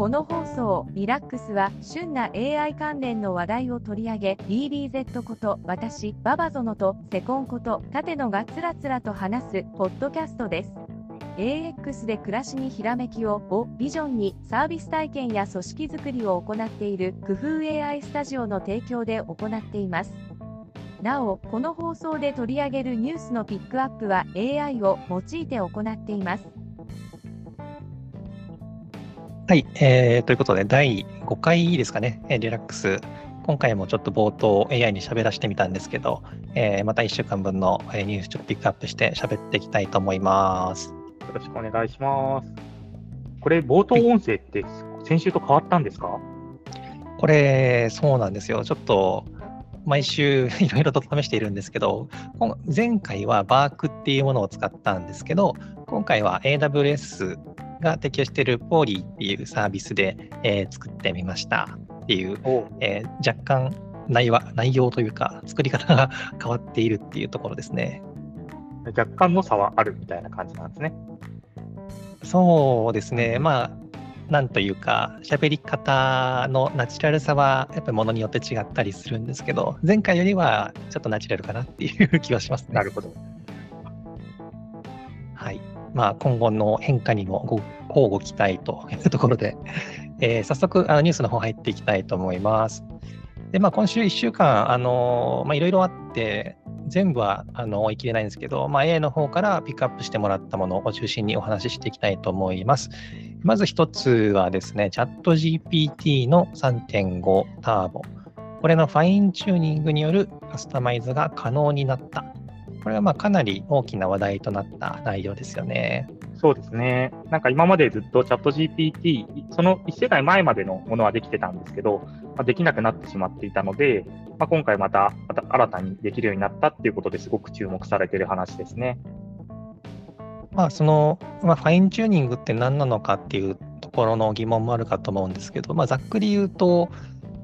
この放送リラックスは旬な AI 関連の話題を取り上げ DBZ こと私ババゾノとセコンこと立野がつらつらと話すポッドキャストです。AX で暮らしにひらめきををビジョンにサービス体験や組織づくりを行っている工夫 AI スタジオの提供で行っています。なおこの放送で取り上げるニュースのピックアップは AI を用いて行っています。はい、えー、ということで、第5回ですかね、リラックス。今回もちょっと冒頭 AI に喋らせてみたんですけど、えー、また1週間分のニュースちょっとピックアップして喋っていきたいと思います。よろしくお願いします。これ、冒頭音声って先週と変わったんですか、これ、そうなんですよ。ちょっと毎週 いろいろと試しているんですけど、前回はバークっていうものを使ったんですけど、今回は AWS が提供しているポーリーっていうサービスで、えー、作ってみましたっていう、えー、若干内容内容というか作り方が変わっているっていうところですね。若干の差はあるみたいな感じなんですね。そうですね。まあなんというか喋り方のナチュラルさはやっぱりものによって違ったりするんですけど前回よりはちょっとナチュラルかなっていう気はしますね。なるほど。まあ、今後の変化にもご交互期待というところで、えー、早速あのニュースの方入っていきたいと思います。で、まあ、今週1週間、あのまあ、いろいろあって、全部はあの追い切れないんですけど、まあ、A の方からピックアップしてもらったものを中心にお話ししていきたいと思います。まず一つはですね、チャット GPT の3.5ターボ。これのファインチューニングによるカスタマイズが可能になったこれはまあかなり大きな話題となった内容ですよね。そうですね。なんか今までずっとチャット GPT、その1世代前までのものはできてたんですけど、まあ、できなくなってしまっていたので、まあ、今回またまた新たにできるようになったっていうことですごく注目されている話ですね。まあ、その、まあ、ファインチューニングって何なのかっていうところの疑問もあるかと思うんですけど、まあ、ざっくり言うと、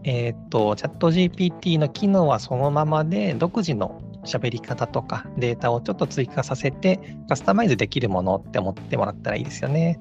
えっ、ー、と、チャット GPT の機能はそのままで、独自の喋り方とかデータをちょっと追加させてカスタマイズできるものって思ってもらったらいいですよね。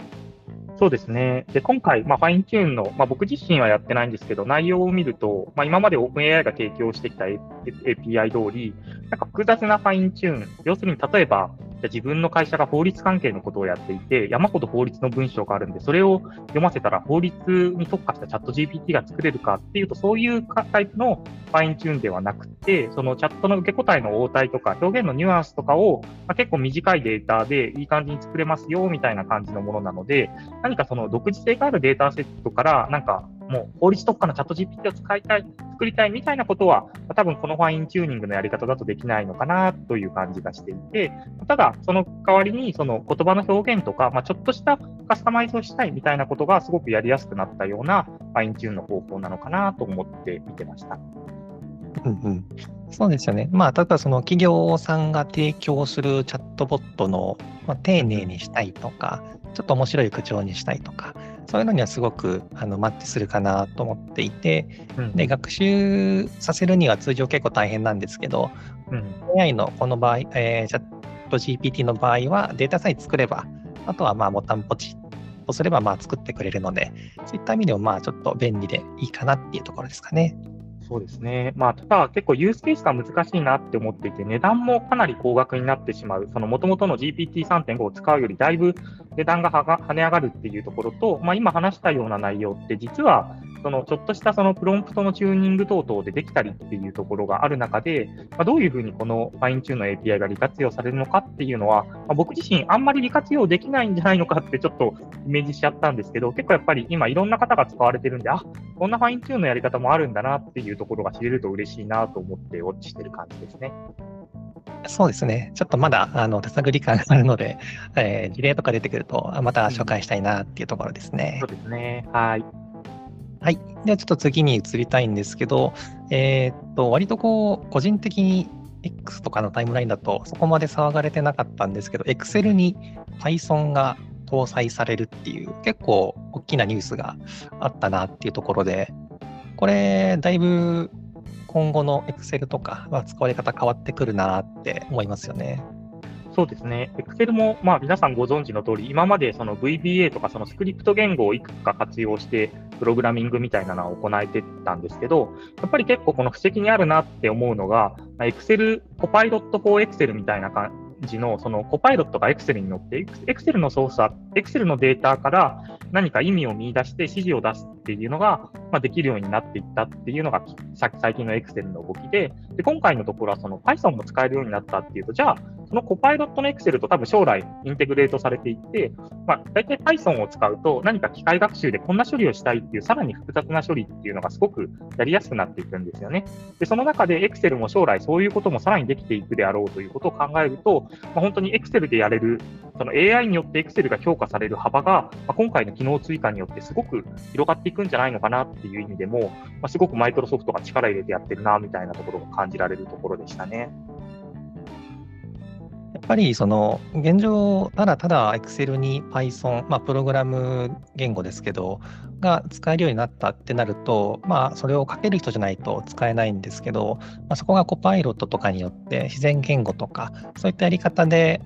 そうですね。で、今回、まあ、ファインチューンの、まあ、僕自身はやってないんですけど、内容を見ると、まあ、今まで OpenAI が提供してきた API 通り、なんか複雑なファインチューン、要するに例えば、自分の会社が法律関係のことをやっていて、山ほど法律の文章があるんで、それを読ませたら法律に特化したチャット GPT が作れるかっていうと、そういうタイプの fine-tune ではなくて、そのチャットの受け答えの応対とか、表現のニュアンスとかを、まあ、結構短いデータでいい感じに作れますよみたいな感じのものなので、何かその独自性があるデータセットから、なんかもう法律特化のチャット GPT を使いたい、作りたいみたいなことは、多分このファインチューニングのやり方だとできないのかなという感じがしていて、ただ、その代わりにその言葉の表現とか、まあ、ちょっとしたカスタマイズをしたいみたいなことがすごくやりやすくなったような fine-tune の方法なのかなと思って見てました。うんうんそうですよね。まあ、例えばその企業さんが提供するチャットボットの、まあ、丁寧にしたいとか、ちょっと面白い口調にしたいとか、そういうのにはすごくあのマッチするかなと思っていて、うん、で学習させるには通常結構大変なんですけど、うん、AI のこの場合、えー、チャット GPT の場合はデータさえ作れば、あとはまあボタンポチッとすればまあ作ってくれるので、そういった意味でもまあちょっと便利でいいかなっていうところですかね。そうですね。まあ、ただ結構ユースケースが難しいなって思っていて、値段もかなり高額になってしまう。その元々の GPT3.5 を使うよりだいぶ値段が跳ね上がるっていうところと、まあ、今話したような内容って実はそのちょっとしたそのプロンプトのチューニング等々でできたりっていうところがある中で、まあ、どういうふうにこのファインチューンの API が利活用されるのかっていうのは、まあ、僕自身あんまり利活用できないんじゃないのかってちょっとイメージしちゃったんですけど、結構やっぱり今いろんな方が使われてるんで、あ、こんなファインチューンのやり方もあるんだなっていうところが知れると嬉しいなと思ってウォッチしてる感じですね。そうですね。ちょっとまだ、あの、手探り感があるので、えー、事例とか出てくると、また紹介したいなっていうところですね。うん、そうですね。はい。はい。ではちょっと次に移りたいんですけど、えー、っと、割とこう、個人的に X とかのタイムラインだとそこまで騒がれてなかったんですけど、Excel に Python が搭載されるっていう結構大きなニュースがあったなっていうところで、これ、だいぶ今後の Excel とかは使われ方変わってくるなって思いますよね。そうですね。Excel も、まあ、皆さんご存知の通り、今までその VBA とかそのスクリプト言語をいくつか活用して、プログラミングみたいなのは行えてたんですけど、やっぱり結構この布石にあるなって思うのが、Excel、コパイロット for Excel みたいな感時のそのコパイロットが Excel に乗って、Excel の操作、Excel のデータから何か意味を見出して指示を出すっていうのが、まあ、できるようになっていったっていうのが最近の Excel の動きで、で今回のところはその Python も使えるようになったっていうと、じゃあ、そのコパイロットの Excel と多分将来インテグレートされていって、まあ、大体 Python を使うと何か機械学習でこんな処理をしたいっていうさらに複雑な処理っていうのがすごくやりやすくなっていくんですよね。で、その中で Excel も将来そういうこともさらにできていくであろうということを考えると、まあ、本当に Excel でやれる、その AI によって Excel が評価される幅が、まあ、今回の機能追加によってすごく広がっていくんじゃないのかなっていう意味でも、まあ、すごくマイクロソフトが力入れてやってるなみたいなところが感じられるところでしたね。やっぱりその現状、ただただ Excel に Python、まあ、プログラム言語ですけど、が使えるようになったってなると、まあ、それを書ける人じゃないと使えないんですけど、まあ、そこがコパイロットとかによって自然言語とか、そういったやり方で、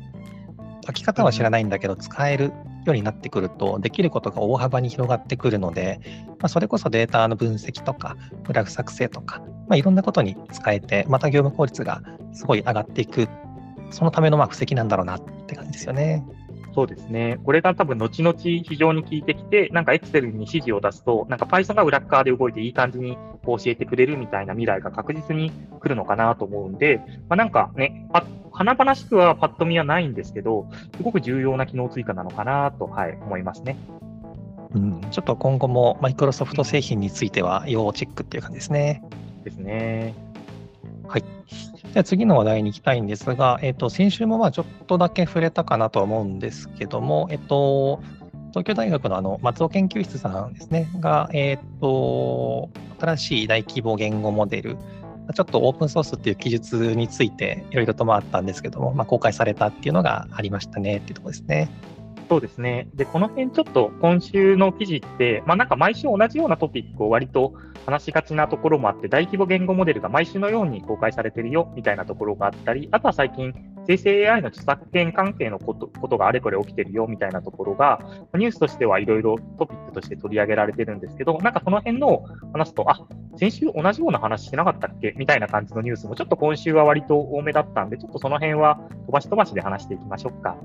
書き方は知らないんだけど、使えるようになってくると、できることが大幅に広がってくるので、まあ、それこそデータの分析とか、グラフ作成とか、まあ、いろんなことに使えて、また業務効率がすごい上がっていくそのためのまあ布石なんだろうなって感じですよね。そうですね。これが多分後々非常に効いてきて、なんか Excel に指示を出すと、なんか Python が裏側で動いていい感じに教えてくれるみたいな未来が確実に来るのかなと思うんで、まあ、なんかね、華々しくはパッと見はないんですけど、すごく重要な機能追加なのかなと、はい、思いますね。うん、ちょっと今後もマイクロソフト製品については要チェックっていう感じですね。ですね。はい。じゃあ次の話題に行きたいんですが、えっ、と、先週もまあちょっとだけ触れたかなとは思うんですけども、えっ、と、東京大学のあの松尾研究室さんですね、が、えっ、と、新しい大規模言語モデル、ちょっとオープンソースっていう記述についていろいろと回ったんですけども、まあ、公開されたっていうのがありましたねっていうところですね。そうですね。で、この辺ちょっと今週の記事って、まあなんか毎週同じようなトピックを割と話しがちなところもあって、大規模言語モデルが毎週のように公開されてるよみたいなところがあったり、あとは最近、生成 AI の著作権関係のことことがあれこれ起きてるよみたいなところが、ニュースとしてはいろいろトピックとして取り上げられてるんですけど、なんかその辺の話すと、あ先週同じような話してなかったっけ？みたいな感じのニュースもちょっと今週は割と多めだったんで、ちょっとその辺は飛ばし飛ばしで話していきましょうか。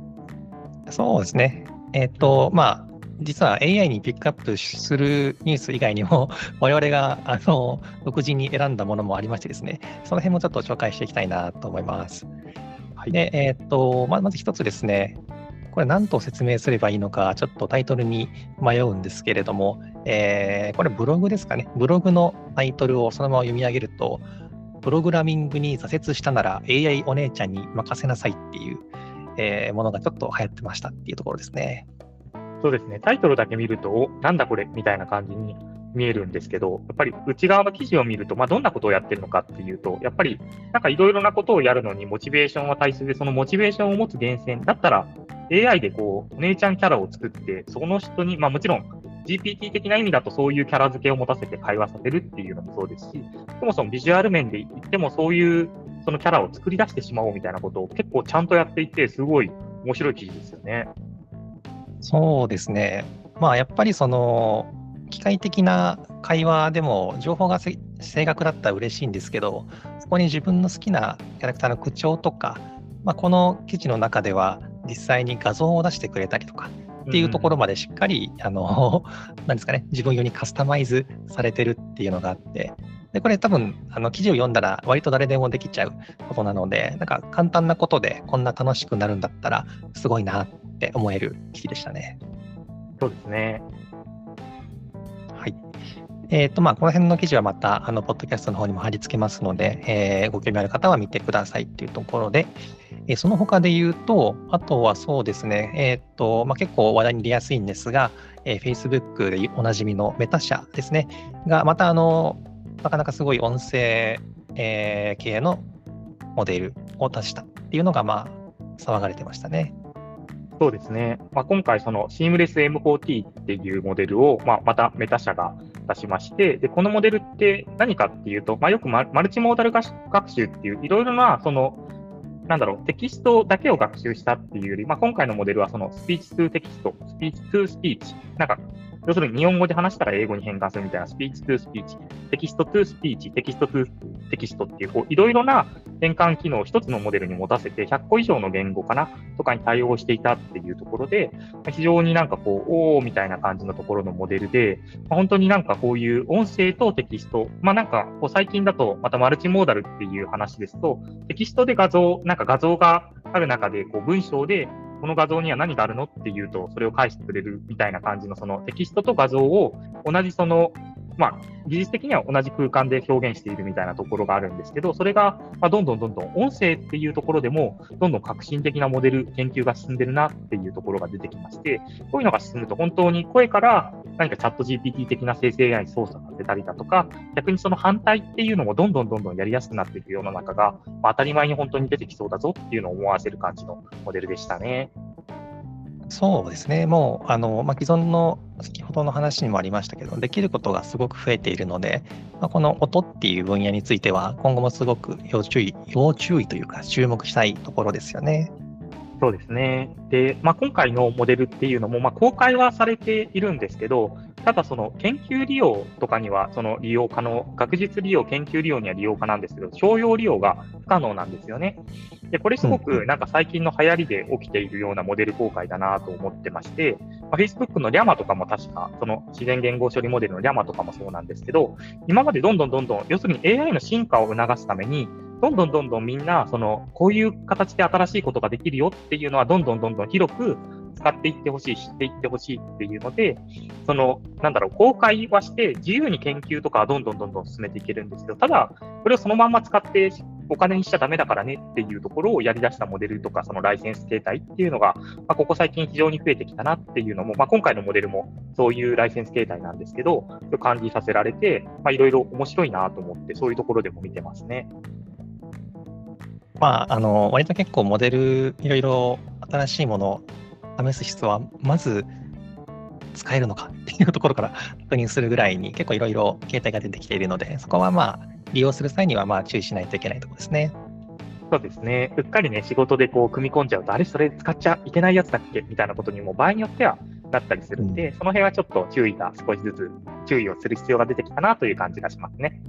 そうですね。えっ、ー、と、まあ、実は AI にピックアップするニュース以外にも、我々があの独自に選んだものもありましてですね、その辺もちょっと紹介していきたいなと思います。はい、で、えっ、ー、と、ままず一つですね、これ何と説明すればいいのか、ちょっとタイトルに迷うんですけれども、えー、これブログですかね。ブログのタイトルをそのまま読み上げると、プログラミングに挫折したなら AI お姉ちゃんに任せなさいっていう、えー、ものがちょっと流行ってましたっていうところですね。そうですね、タイトルだけ見ると、おなんだこれみたいな感じに見えるんですけど、やっぱり内側の記事を見ると、まあ、どんなことをやってるのかっていうと、やっぱりなんかいろいろなことをやるのにモチベーションは大切で、そのモチベーションを持つ源泉だったら、AI でこう、お姉ちゃんキャラを作って、その人に、まあもちろん GPT 的な意味だとそういうキャラ付けを持たせて会話させるっていうのもそうですし、そもそもビジュアル面で言ってもそういうそのキャラを作り出してしまおうみたいなことを結構ちゃんとやっていて、すごい面白い記事ですよね。そうですね。まあやっぱりその機械的な会話でも情報が正確だったら嬉しいんですけど、そこに自分の好きなキャラクターの口調とか、まあ、この記事の中では実際に画像を出してくれたりとかっていうところまでしっかり、うん、あの、なんですかね、自分用にカスタマイズされてるっていうのがあって、で、これ多分、あの、記事を読んだら割と誰でもできちゃうことなので、なんか簡単なことでこんな楽しくなるんだったら、すごいなって思える記事でしたね。そうですね。はい。えっ、ー、と、まあ、この辺の記事はまた、あの、ポッドキャストの方にも貼り付けますので、えー、ご興味ある方は見てくださいっていうところで、えー、その他で言うと、あとはそうですね、えっ、ー、と、まあ、結構話題に出やすいんですが、えー、Facebook でおなじみのメタ社ですね、が、また、あの、なかなかすごい音声、えー、系のモデルを出したっていうのが、まあ、騒がれてましたね。そうですね。まあ、今回、その Seamless M4T っていうモデルを、まあ、またメタ社が出しまして、で、このモデルって何かっていうと、まあ、よくマルチモーダル学習っていういろいろな、その、なんだろう、テキストだけを学習したっていうより、まあ、今回のモデルはその speech to text、 speech to speech、なんか要するに日本語で話したら英語に変換するみたいな speech to speech、 text to speech、 text to text っていう、こういろいろな変換機能を一つのモデルに持たせて、100個以上の言語かなとかに対応していたっていうところで、非常になんかこう、おーみたいな感じのところのモデルで、本当になんかこういう音声とテキスト、まあなんかこう最近だとまたマルチモーダルっていう話ですと、テキストで画像、なんか画像がある中でこう文章でこの画像には何があるの？って言うと、それを返してくれるみたいな感じのそのテキストと画像を同じそのまあ、技術的には同じ空間で表現しているみたいなところがあるんですけど、それが、まどんどんどんどん音声っていうところでも、どんどん革新的なモデル、研究が進んでるなっていうところが出てきまして、こういうのが進むと本当に声から何かチャット GPT 的な生成 AI 操作が出たりだとか、逆にその反対っていうのもどんどんどんどんやりやすくなっていく世の中が、まあ、当たり前に本当に出てきそうだぞっていうのを思わせる感じのモデルでしたね。そうですね、もうあの、まあ、既存の先ほどの話にもありましたけど、できることがすごく増えているので、まあ、この音っていう分野については、今後もすごく要注意、要注意というか、注目したいところですよね。そうですね。で、まあ、今回のモデルっていうのも、まあ、公開はされているんですけど、ただその研究利用とかにはその利用可能、学術利用、研究利用には利用可なんですけど、商用利用が不可能なんですよね。で、これすごくなんか最近の流行りで起きているようなモデル公開だなと思ってまして、まあ、Facebook のリャマとかも確か、その自然言語処理モデルのリャマとかもそうなんですけど、今までどんどんどんどん、要するに AI の進化を促すために、どんどんどんどんみんな、その、こういう形で新しいことができるよっていうのは、どんどんどんどん広く使っていってほしい、知っていってほしいっていうので、その、なんだろう、公開はして自由に研究とかはどんどんどんどん進めていけるんですけど、ただ、これをそのまんま使ってお金にしちゃダメだからねっていうところをやり出したモデルとか、そのライセンス形態っていうのが、まあ、ここ最近非常に増えてきたなっていうのも、まあ、今回のモデルもそういうライセンス形態なんですけど、感じさせられて、まあ、いろいろ面白いなと思って、そういうところでも見てますね。まあ、あの、割と結構モデル、いろいろ新しいもの試す必要は、まず使えるのかっていうところから 確認するぐらいに結構いろいろ形態が出てきているので、そこはまあ、利用する際にはまあ注意しないといけないところですね。そうですね。うっかりね、仕事でこう組み込んじゃうと、あれ、それ使っちゃいけないやつだっけみたいなことにも場合によってはなったりするんで、うん、その辺はちょっと注意が少しずつ注意をする必要が出てきたなという感じがしますね。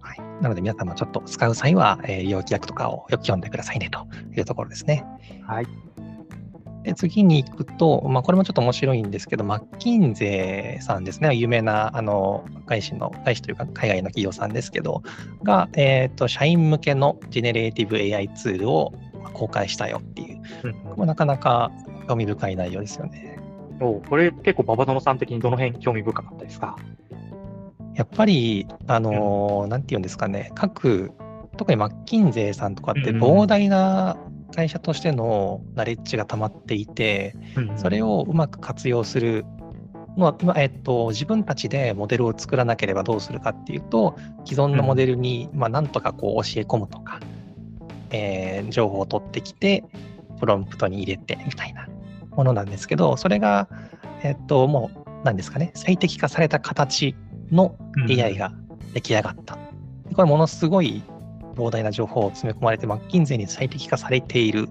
はい、なので皆さんもちょっと使う際は、えー、利用規約とかをよく読んでくださいねというところですね。はい。で次に行くと、まあ、これもちょっと面白いんですけど、マッキンゼーさんですね、有名なあの外資の、外資というか海外の企業さんですけど、が、えーと、社員向けのジェネレーティブ AI ツールを公開したよっていう、うん、なかなか興味深い内容ですよね。おこれ結構、馬場園さん的にどの辺興味深かったですか？やっぱり、あの、うん、なんていうんですかね、各、特にマッキンゼーさんとかって膨大な会社としてのナレッジが溜まっていて、それをうまく活用するのは今、えっと、自分たちでモデルを作らなければどうするかっていうと、既存のモデルに、まあ、なんとかこう教え込むとか、えー、情報を取ってきて、プロンプトに入れてみたいなものなんですけど、それが、えっと、もう、なんですかね、最適化された形の AI が出来上がった。これものすごい膨大な情報を詰め込まれて、マッキンゼーに最適化されている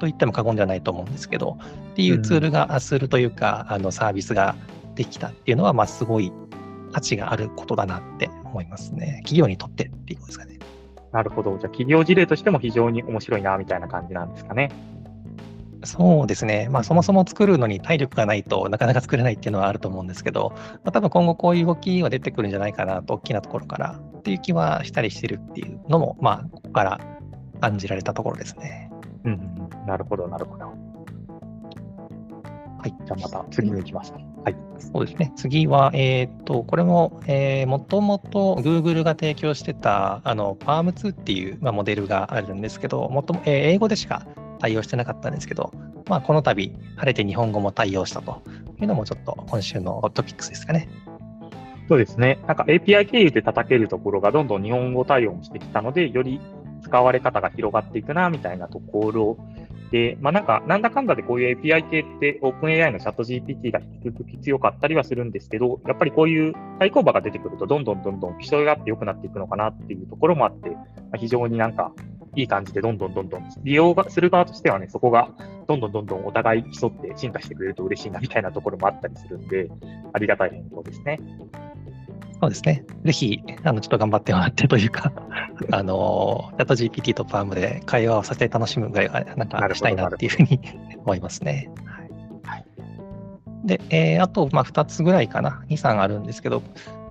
と言っても過言ではないと思うんですけど、っていうツールが、うん、ツールというか、あのサービスができたっていうのは、まあ、すごい価値があることだなって思いますね。企業にとってっていうことですかね。なるほど。じゃあ、企業事例としても非常に面白いな、みたいな感じなんですかね。そうですね、まあ、そもそも作るのに体力がないとなかなか作れないっていうのはあると思うんですけど、まあ、多分今後こういう動きは出てくるんじゃないかなと、大きなところからっていう気はしたりしてるっていうのも、まあ、ここから感じられたところですね。うん、なるほど、なるほど。はい、じゃあまた次に行きます、ね。はい、そうですね。次は、えっ、ー、と、これも、えー、もともと Google が提供してた、あの、PARM2 っていう、まあ、モデルがあるんですけど、もとも、えー、英語でしか対応してなかったんですけど、まあ、この度、晴れて日本語も対応したというのもちょっと今週のトピックスですかね。そうですね。なんか API 経由で叩けるところがどんどん日本語対応もしてきたので、より使われ方が広がっていくな、みたいなところで、まあなんか、なんだかんだでこういう API 系って OpenAI のチャット GPT が引き続き強かったりはするんですけど、やっぱりこういう対抗馬が出てくると、どんどんどんどん競い合って良くなっていくのかなっていうところもあって、まあ、非常になんかいい感じでどんどんどんどん、利用がする側としてはね、そこがどんどんどんどんお互い競って進化してくれると嬉しいなみたいなところもあったりするんで、ありがたい変更ですね。そうですね。ぜひ、あの、ちょっと頑張ってもらってというか、あの、やっと GPT とパームで会話をさせて楽しむぐらいは、なんかしたいなっていうふうに思いますね。はい。で、えー、あと、まあ、2つぐらいかな、2、3あるんですけど、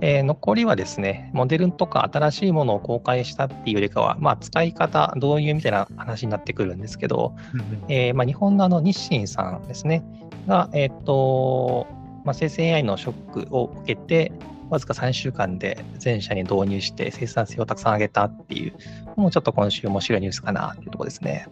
えー、残りはですね、モデルとか新しいものを公開したっていうよりかは、まあ、使い方、導入みたいな話になってくるんですけど、えー、まあ、日本のあの日清さんですね、が、えっ、と、まあ、生成 AI のショックを受けて、わずか3週間で全社に導入して生産性をたくさん上げたっていう、もうちょっと今週面白いニュースかなっていうところですね。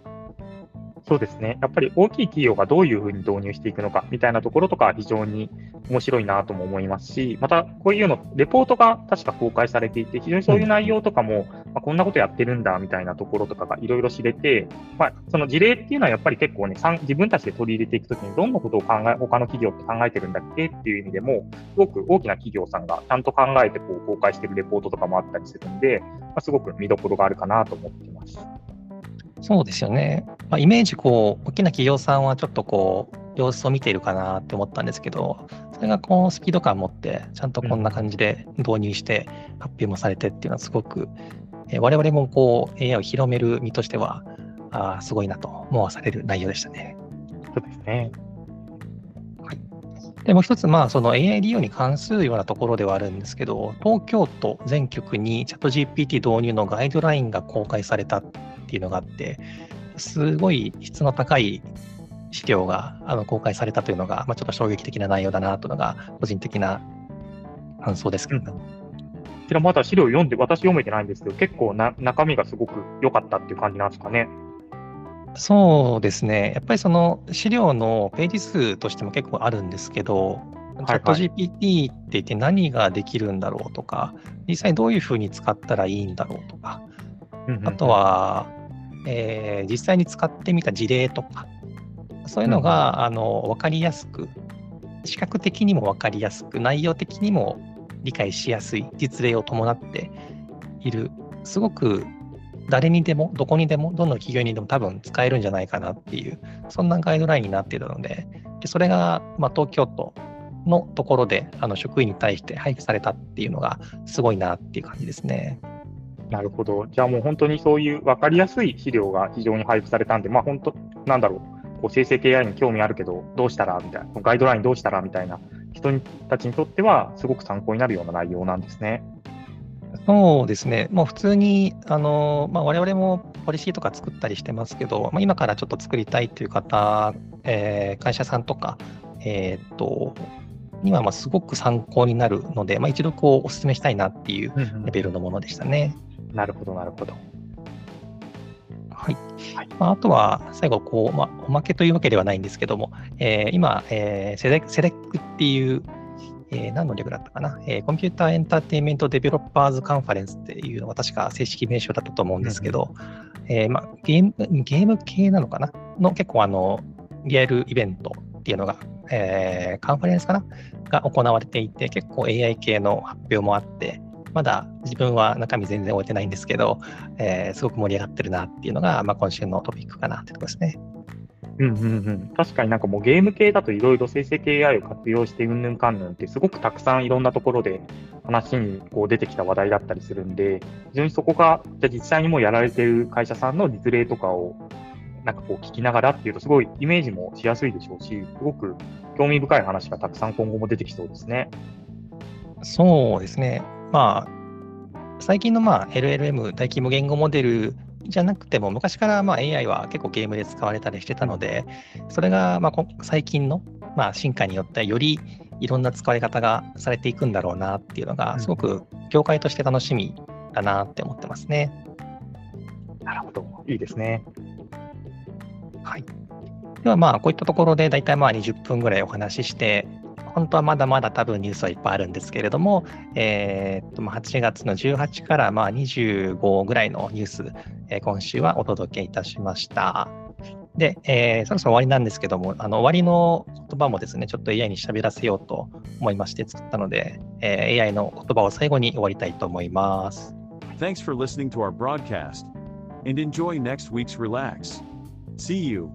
そうですね。やっぱり大きい企業がどういうふうに導入していくのかみたいなところとか非常に面白いなとも思いますし、またこういうの、レポートが確か公開されていて、非常にそういう内容とかも、まあ、こんなことやってるんだみたいなところとかがいろいろ知れて、まあ、その事例っていうのはやっぱり結構ね、自分たちで取り入れていくときにどんなことを考え、他の企業って考えてるんだっけっていう意味でも、すごく大きな企業さんがちゃんと考えてこう公開してるレポートとかもあったりするんで、まあ、すごく見どころがあるかなと思ってます。そうですよね。まあ、イメージ、こう、大きな企業さんはちょっとこう、様子を見ているかなって思ったんですけど、それがこう、スピード感を持って、ちゃんとこんな感じで導入して発表もされてっていうのはすごく、えー、我々もこう、AI を広める身としては、あすごいなと思わされる内容でしたね。そうですね。はい。でもう一つ、まあ、その AI 利用に関するようなところではあるんですけど、東京都全局にチャット GPT 導入のガイドラインが公開されたっていうのがあって、すごい質の高い資料があの公開されたというのが、まあ、ちょっと衝撃的な内容だなというのが、個人的な感想ですけど、うん、こちらまだ資料読んで、私読めてないんですけど、結構な中身がすごく良かったっていう感じなんですかね。そうですね、やっぱりその資料のページ数としても結構あるんですけど、チャット GPT って言って何ができるんだろうとか、実際どういうふうに使ったらいいんだろうとか、あとは、えー、実際に使ってみた事例とか、そういうのが、うん、あの分かりやすく、視覚的にも分かりやすく、内容的にも理解しやすい実例を伴っている、すごく誰にでも、どこにでも、どの企業にでも多分使えるんじゃないかなっていう、そんなガイドラインになっているので、でそれが、まあ、東京都のところであの職員に対して配布されたっていうのが、すごいなっていう感じですね。なるほど。じゃあもう本当にそういう分かりやすい資料が非常に配布されたんで、まあ本当、なんだろう、こう生成 AI に興味あるけど、どうしたら？みたいな、ガイドラインどうしたら？みたいな。人たちにとっては、すごく参考になるような内容なんですね。そうですね、もう普通に、あのまあ、我々もポリシーとか作ったりしてますけど、まあ、今からちょっと作りたいという方、えー、会社さんとか、えー、っと、にはまあすごく参考になるので、まあ、一度こうお勧めしたいなっていうレベルのものでしたね。うんうんなるほど、なるほど。はい。はい、まあ、あとは、最後、こう、まあ、おまけというわけではないんですけども、えー、今、えー、セレ CEDEC っていう、えー、何の略だったかな、えー、 Computer Entertainment Developers Conference っていうのが確か正式名称だったと思うんですけど、うん、えー、まあ、ゲーム、ゲーム系なのかな？の結構あの、リアルイベントっていうのが、えー、カンファレンスかな？が行われていて、結構 AI 系の発表もあって、まだ自分は中身全然追えてないんですけど、えー、すごく盛り上がってるなっていうのが、まあ、今週のトピックかなってところですね。うんうんうん、確かになんかもうゲーム系だといろいろ生成 AI を活用してうんぬんかんぬんってすごくたくさんいろんなところで話にこう出てきた話題だったりするんで、非常にそこがじゃ実際にもうやられてる会社さんの実例とかをなんかこう聞きながらっていうとすごいイメージもしやすいでしょうし、すごく興味深い話がたくさん今後も出てきそうですね。そうですね。まあ、最近のまあ LLM、大規模言語モデルじゃなくても、昔からまあ AI は結構ゲームで使われたりしてたので、それがまあ最近のまあ進化によってよりいろんな使われ方がされていくんだろうなっていうのが、すごく業界として楽しみだなって思ってますね。なるほど、いいですね。はい。ではまあ、こういったところで大体まあ20分ぐらいお話しして、本当はまだまだ多分ニュースはいっぱいあるんですけれども、えー、っと8月の18からまあ25ぐらいのニュース、えー、今週はお届けいたしました。で、えー、そろそろ終わりなんですけども、あの終わりの言葉もですね、ちょっと AI に喋らせようと思いまして作ったので、えー、AI の言葉を最後に終わりたいと思います。Thanks for listening to our broadcast. and enjoy next week's relax. See you.